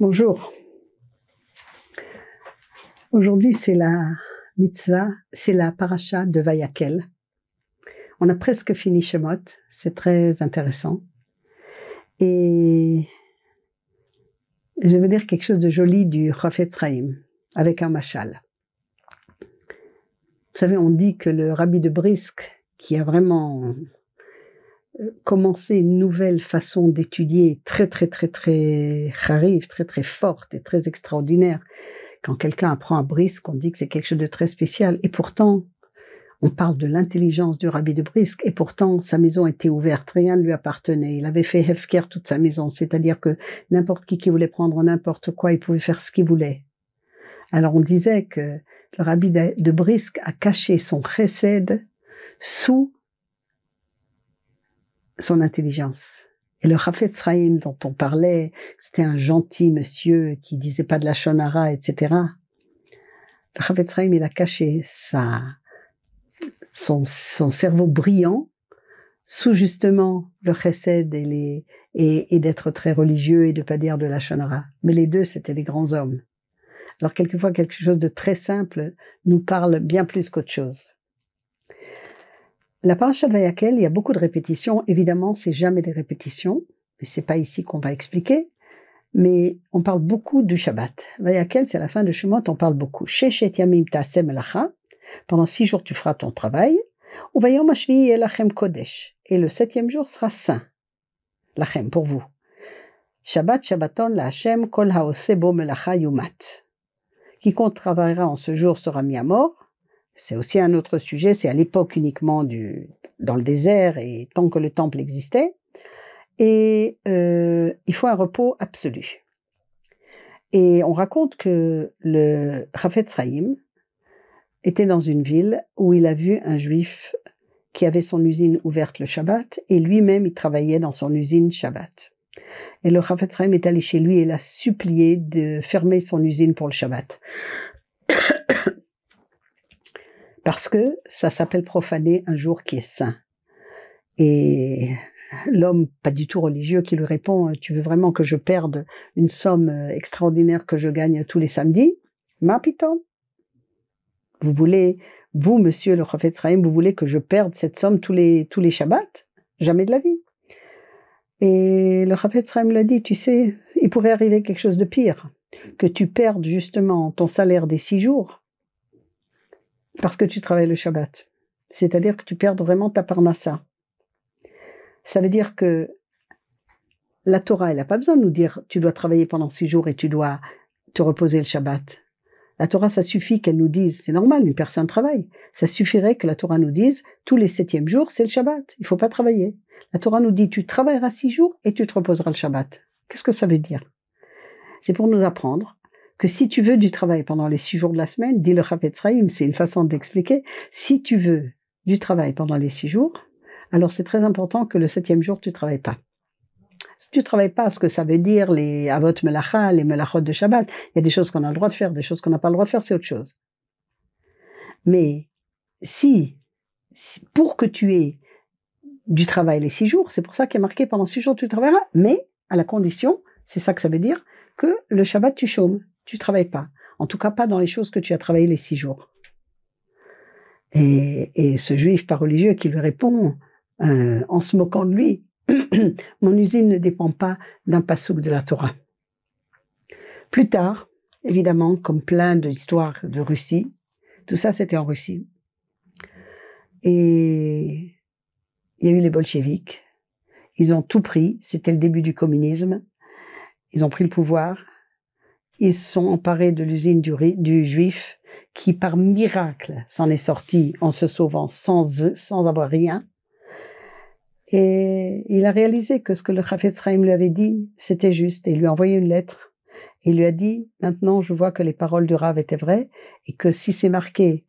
Bonjour. Aujourd'hui, c'est la mitzvah, c'est la paracha de Vayakel. On a presque fini Shemot, c'est très intéressant. Et je veux dire quelque chose de joli du Chafetz Chaim, avec un machal. Vous savez, on dit que le rabbi de Brisk, qui a vraiment commencé une nouvelle façon d'étudier très très très très rarive, très très forte et très extraordinaire. Quand quelqu'un apprend à Brisk, on dit que c'est quelque chose de très spécial. Et pourtant, on parle de l'intelligence du rabbi de Brisk, et pourtant sa maison était ouverte, rien ne lui appartenait. Il avait fait Hefker toute sa maison, c'est-à-dire que n'importe qui qui voulait prendre n'importe quoi, il pouvait faire ce qu'il voulait. Alors on disait que le rabbi de Brisk a caché son chesed sous son intelligence. Et le Chafetz Chaim dont on parlait, c'était un gentil monsieur qui disait pas de la shonara, etc. Le Chafetz Chaim, il a caché sa, son, cerveau brillant sous justement le chesed et, les, et, d'être très religieux et de pas dire de la shonara. Mais les deux, c'était des grands hommes. Alors quelquefois, quelque chose de très simple nous parle bien plus qu'autre chose. La paracha de Vayakel, il y a beaucoup de répétitions. Évidemment, c'est jamais des répétitions, mais c'est pas ici qu'on va expliquer. Mais on parle beaucoup du Shabbat. Vayakel, c'est la fin de Shemot, on parle beaucoup. Sheshet yamim pendant six jours, tu feras ton travail. kodesh. Et le septième jour sera saint. Lachem, pour vous. Shabbat, Shabbaton, la Hashem, kol haosebo melacha yumat. Quiconque travaillera en ce jour sera mis à mort. C'est aussi un autre sujet, c'est à l'époque uniquement dans le désert et tant que le temple existait. Et euh, il faut un repos absolu. Et on raconte que le Rafet Sraïm, était dans une ville où il a vu un juif qui avait son usine ouverte le Shabbat et lui-même il travaillait dans son usine Shabbat. Et le Chafetz est allé chez lui et l'a supplié de fermer son usine pour le Shabbat. Parce que ça s'appelle profaner un jour qui est saint. Et l'homme pas du tout religieux qui lui répond Tu veux vraiment que je perde une somme extraordinaire que je gagne tous les samedis? Ma piton vous voulez, vous, monsieur le prophète vous voulez que je perde cette somme tous les, tous les Shabbats? Jamais de la vie. Et le prophète me l'a dit, tu sais, il pourrait arriver quelque chose de pire, que tu perdes justement ton salaire des six jours parce que tu travailles le Shabbat. C'est-à-dire que tu perds vraiment ta parnassa. Ça veut dire que la Torah, elle n'a pas besoin de nous dire tu dois travailler pendant six jours et tu dois te reposer le Shabbat. La Torah, ça suffit qu'elle nous dise, c'est normal, une personne travaille. Ça suffirait que la Torah nous dise, tous les septièmes jours, c'est le Shabbat. Il faut pas travailler. La Torah nous dit, tu travailleras six jours et tu te reposeras le Shabbat. Qu'est-ce que ça veut dire? C'est pour nous apprendre que si tu veux du travail pendant les six jours de la semaine, dit le Chafetz c'est une façon d'expliquer, si tu veux du travail pendant les six jours, alors c'est très important que le septième jour, tu travailles pas. Si tu travailles pas ce que ça veut dire, les avot melacha, les melachot de Shabbat, il y a des choses qu'on a le droit de faire, des choses qu'on n'a pas le droit de faire, c'est autre chose. Mais si, pour que tu aies du travail les six jours, c'est pour ça qu'il est marqué pendant six jours tu travailleras, mais à la condition, c'est ça que ça veut dire, que le Shabbat tu chômes, tu travailles pas. En tout cas, pas dans les choses que tu as travaillé les six jours. Et, ce juif pas religieux qui lui répond, euh, en se moquant de lui, Mon usine ne dépend pas d'un passouk de la Torah. Plus tard, évidemment, comme plein d'histoires de Russie, tout ça c'était en Russie. Et il y a eu les bolcheviks. Ils ont tout pris. C'était le début du communisme. Ils ont pris le pouvoir. Ils sont emparés de l'usine du, du, juif qui, par miracle, s'en est sorti en se sauvant sans, sans avoir rien. Et il a réalisé que ce que le Chafetz Chaim lui avait dit, c'était juste. Et il lui a envoyé une lettre. il lui a dit, maintenant je vois que les paroles du Rav étaient vraies et que si c'est marqué,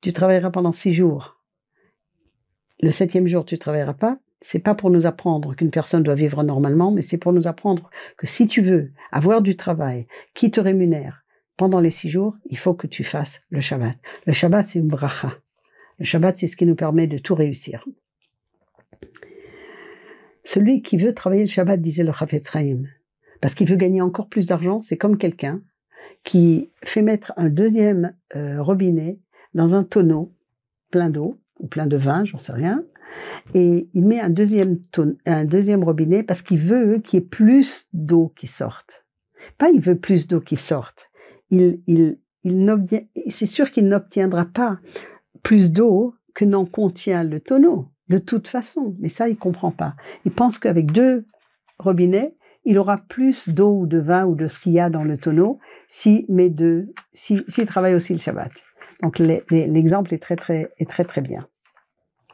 tu travailleras pendant six jours, le septième jour tu travailleras pas, c'est pas pour nous apprendre qu'une personne doit vivre normalement, mais c'est pour nous apprendre que si tu veux avoir du travail qui te rémunère pendant les six jours, il faut que tu fasses le Shabbat. Le Shabbat, c'est une bracha. Le Shabbat, c'est ce qui nous permet de tout réussir. Celui qui veut travailler le Shabbat, disait le Chafetz parce qu'il veut gagner encore plus d'argent, c'est comme quelqu'un qui fait mettre un deuxième euh, robinet dans un tonneau plein d'eau, ou plein de vin, j'en sais rien, et il met un deuxième, robinet parce qu'il veut qu'il y ait plus d'eau qui sorte. Pas il veut plus d'eau qui sorte. Il, il, il c'est sûr qu'il n'obtiendra pas plus d'eau que n'en contient le tonneau, de toute façon. Mais ça, il comprend pas. Il pense qu'avec deux robinets, il aura plus d'eau ou de vin ou de ce qu'il y a dans le tonneau si met deux, s'il travaille aussi le Shabbat. Donc l'exemple est très très est très très bien.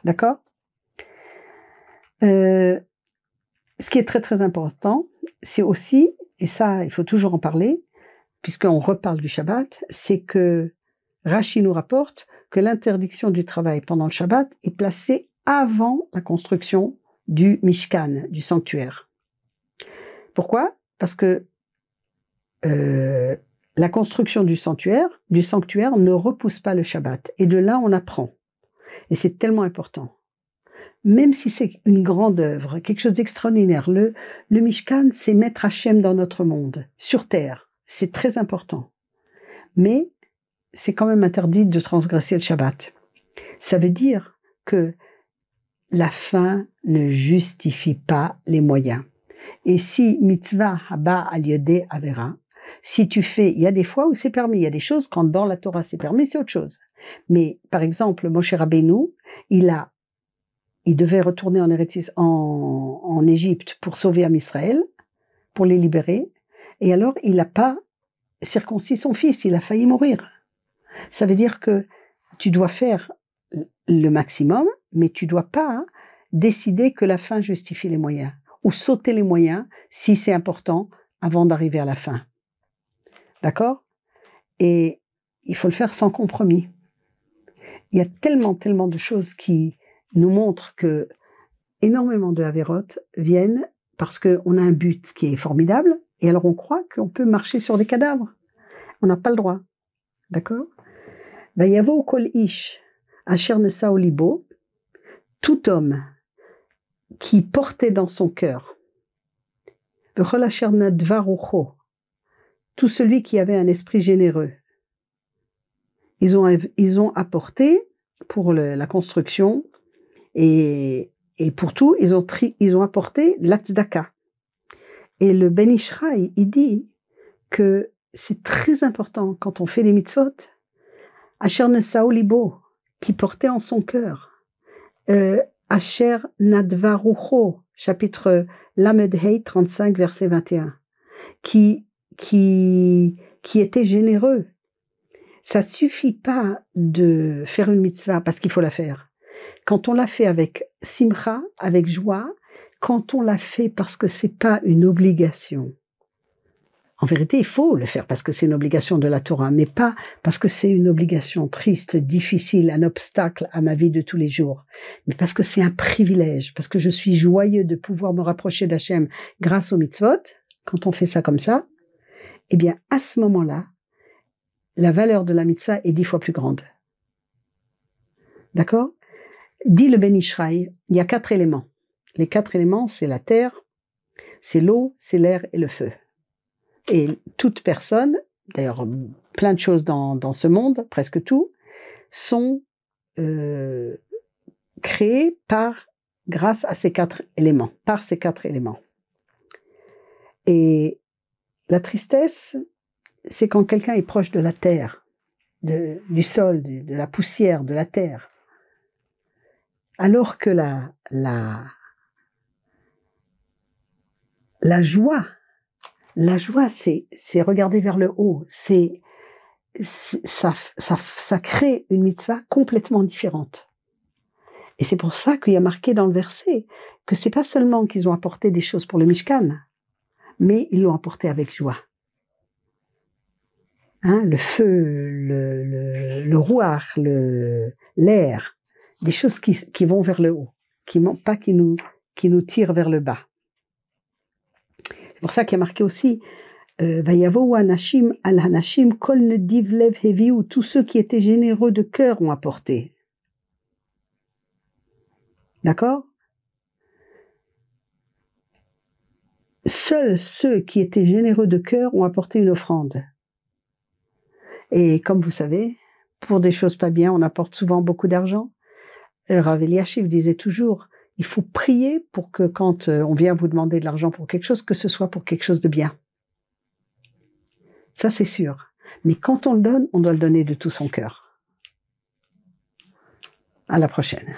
D'accord? Euh, Ce qui est très très important, c'est aussi, et ça il faut toujours en parler, puisqu'on reparle du Shabbat, c'est que Rashi nous rapporte que l'interdiction du travail pendant le Shabbat est placée avant la construction du Mishkan, du sanctuaire. Pourquoi? Parce que euh, la construction du sanctuaire, du sanctuaire ne repousse pas le Shabbat. Et de là, on apprend. Et c'est tellement important. Même si c'est une grande œuvre, quelque chose d'extraordinaire, le, le Mishkan, c'est mettre Hachem dans notre monde, sur terre. C'est très important. Mais c'est quand même interdit de transgresser le Shabbat. Ça veut dire que la fin ne justifie pas les moyens. Et si mitzvah haba al avera, si tu fais, il y a des fois où c'est permis, il y a des choses quand dans la Torah c'est permis, c'est autre chose. Mais par exemple, Moshe Rabbeinu, il a, il devait retourner en, Égypte pour sauver Am Israël, pour les libérer, et alors il n'a pas circoncis son fils, il a failli mourir. Ça veut dire que tu dois faire le maximum, mais tu dois pas décider que la fin justifie les moyens ou sauter les moyens si c'est important avant d'arriver à la fin. D'accord? Et il faut le faire sans compromis. Il y a tellement, tellement de choses qui nous montrent que énormément de Averot viennent parce qu'on a un but qui est formidable, et alors on croit qu'on peut marcher sur des cadavres. On n'a pas le droit. D'accord? Tout homme qui portait dans son cœur, tout celui qui avait un esprit généreux. Ils ont, ils ont apporté pour la construction et, pour tout, ils ont, apporté l'atzdaka. Et le Ben Ishraï, il dit que c'est très important quand on fait des mitzvot, Asher Saolibo, qui portait en son cœur, euh, Asher Nadvarucho, chapitre Lamed 35, verset 21, qui, qui, qui était généreux. Ça suffit pas de faire une mitzvah parce qu'il faut la faire. Quand on la fait avec simcha, avec joie, quand on la fait parce que c'est pas une obligation, en vérité, il faut le faire parce que c'est une obligation de la Torah, mais pas parce que c'est une obligation triste, difficile, un obstacle à ma vie de tous les jours, mais parce que c'est un privilège, parce que je suis joyeux de pouvoir me rapprocher d'Hachem grâce au mitzvot. Quand on fait ça comme ça, eh bien, à ce moment-là, la valeur de la mitzvah est dix fois plus grande. D'accord? Dit le Ben Ishraï, il y a quatre éléments. Les quatre éléments, c'est la terre, c'est l'eau, c'est l'air et le feu. Et toute personne, d'ailleurs plein de choses dans, ce monde, presque tout, sont euh, créées par, grâce à ces quatre éléments, par ces quatre éléments. Et la tristesse, c'est quand quelqu'un est proche de la terre, du sol, de, la poussière, de la terre. Alors que la, la, joie la joie, c'est, c'est regarder vers le haut. C'est, ça, ça, ça crée une mitzvah complètement différente. Et c'est pour ça qu'il y a marqué dans le verset que c'est pas seulement qu'ils ont apporté des choses pour le Mishkan, mais ils l'ont apporté avec joie. Hein, le feu, le, le, le le, l'air, des choses qui, vont vers le haut, qui pas qui nous, qui nous tirent vers le bas. C'est pour ça qu'il y a marqué aussi euh, Vayavo anashim al hanashim kol nedivlev hevi où tous ceux qui étaient généreux de cœur ont apporté. D'accord? Seuls ceux qui étaient généreux de cœur ont apporté une offrande. Et comme vous savez, pour des choses pas bien, on apporte souvent beaucoup d'argent. Euh, Rav Eliashiv disait toujours, il faut prier pour que quand euh, on vient vous demander de l'argent pour quelque chose, que ce soit pour quelque chose de bien. Ça, c'est sûr. Mais quand on le donne, on doit le donner de tout son cœur. À la prochaine.